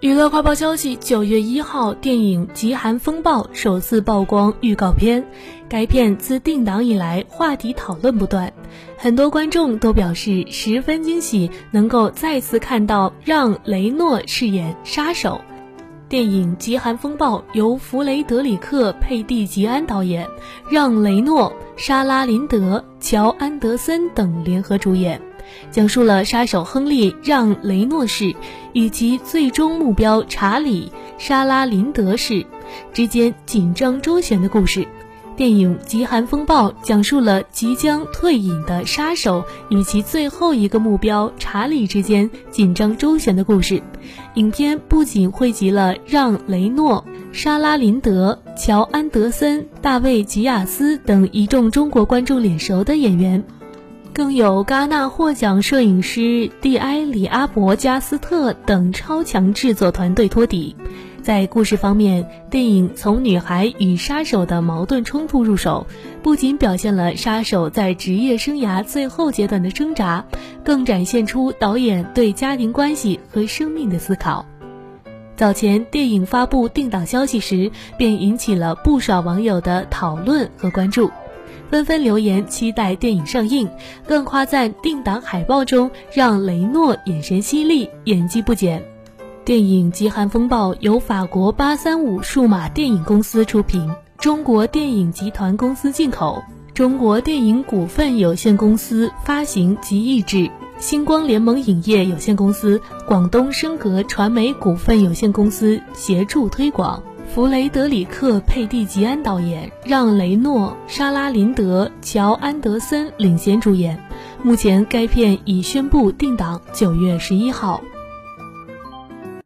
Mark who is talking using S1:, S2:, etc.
S1: 娱乐快报消息：九月一号，电影《极寒风暴》首次曝光预告片。该片自定档以来，话题讨论不断，很多观众都表示十分惊喜，能够再次看到让雷诺饰演杀手。电影《极寒风暴》由弗雷德里克·佩蒂吉安导演，让雷诺、莎拉·林德、乔·安德森等联合主演。讲述了杀手亨利·让·雷诺氏与其最终目标查理·莎拉·林德氏之间紧张周旋的故事。电影《极寒风暴》讲述了即将退隐的杀手与其最后一个目标查理之间紧张周旋的故事。影片不仅汇集了让·雷诺、莎拉·林德、乔·安德森、大卫·吉亚斯等一众中国观众脸熟的演员。更有戛纳获奖摄影师蒂埃里阿伯加斯特等超强制作团队托底。在故事方面，电影从女孩与杀手的矛盾冲突入手，不仅表现了杀手在职业生涯最后阶段的挣扎，更展现出导演对家庭关系和生命的思考。早前电影发布定档消息时，便引起了不少网友的讨论和关注。纷纷留言期待电影上映，更夸赞定档海报中让雷诺眼神犀利，演技不减。电影《极寒风暴》由法国八三五数码电影公司出品，中国电影集团公司进口，中国电影股份有限公司发行及译制，星光联盟影业有限公司、广东升格传媒股份有限公司协助推广。弗雷德里克·佩蒂吉安导演，让·雷诺、莎拉·林德、乔·安德森领衔主演。目前，该片已宣布定档九月十一号。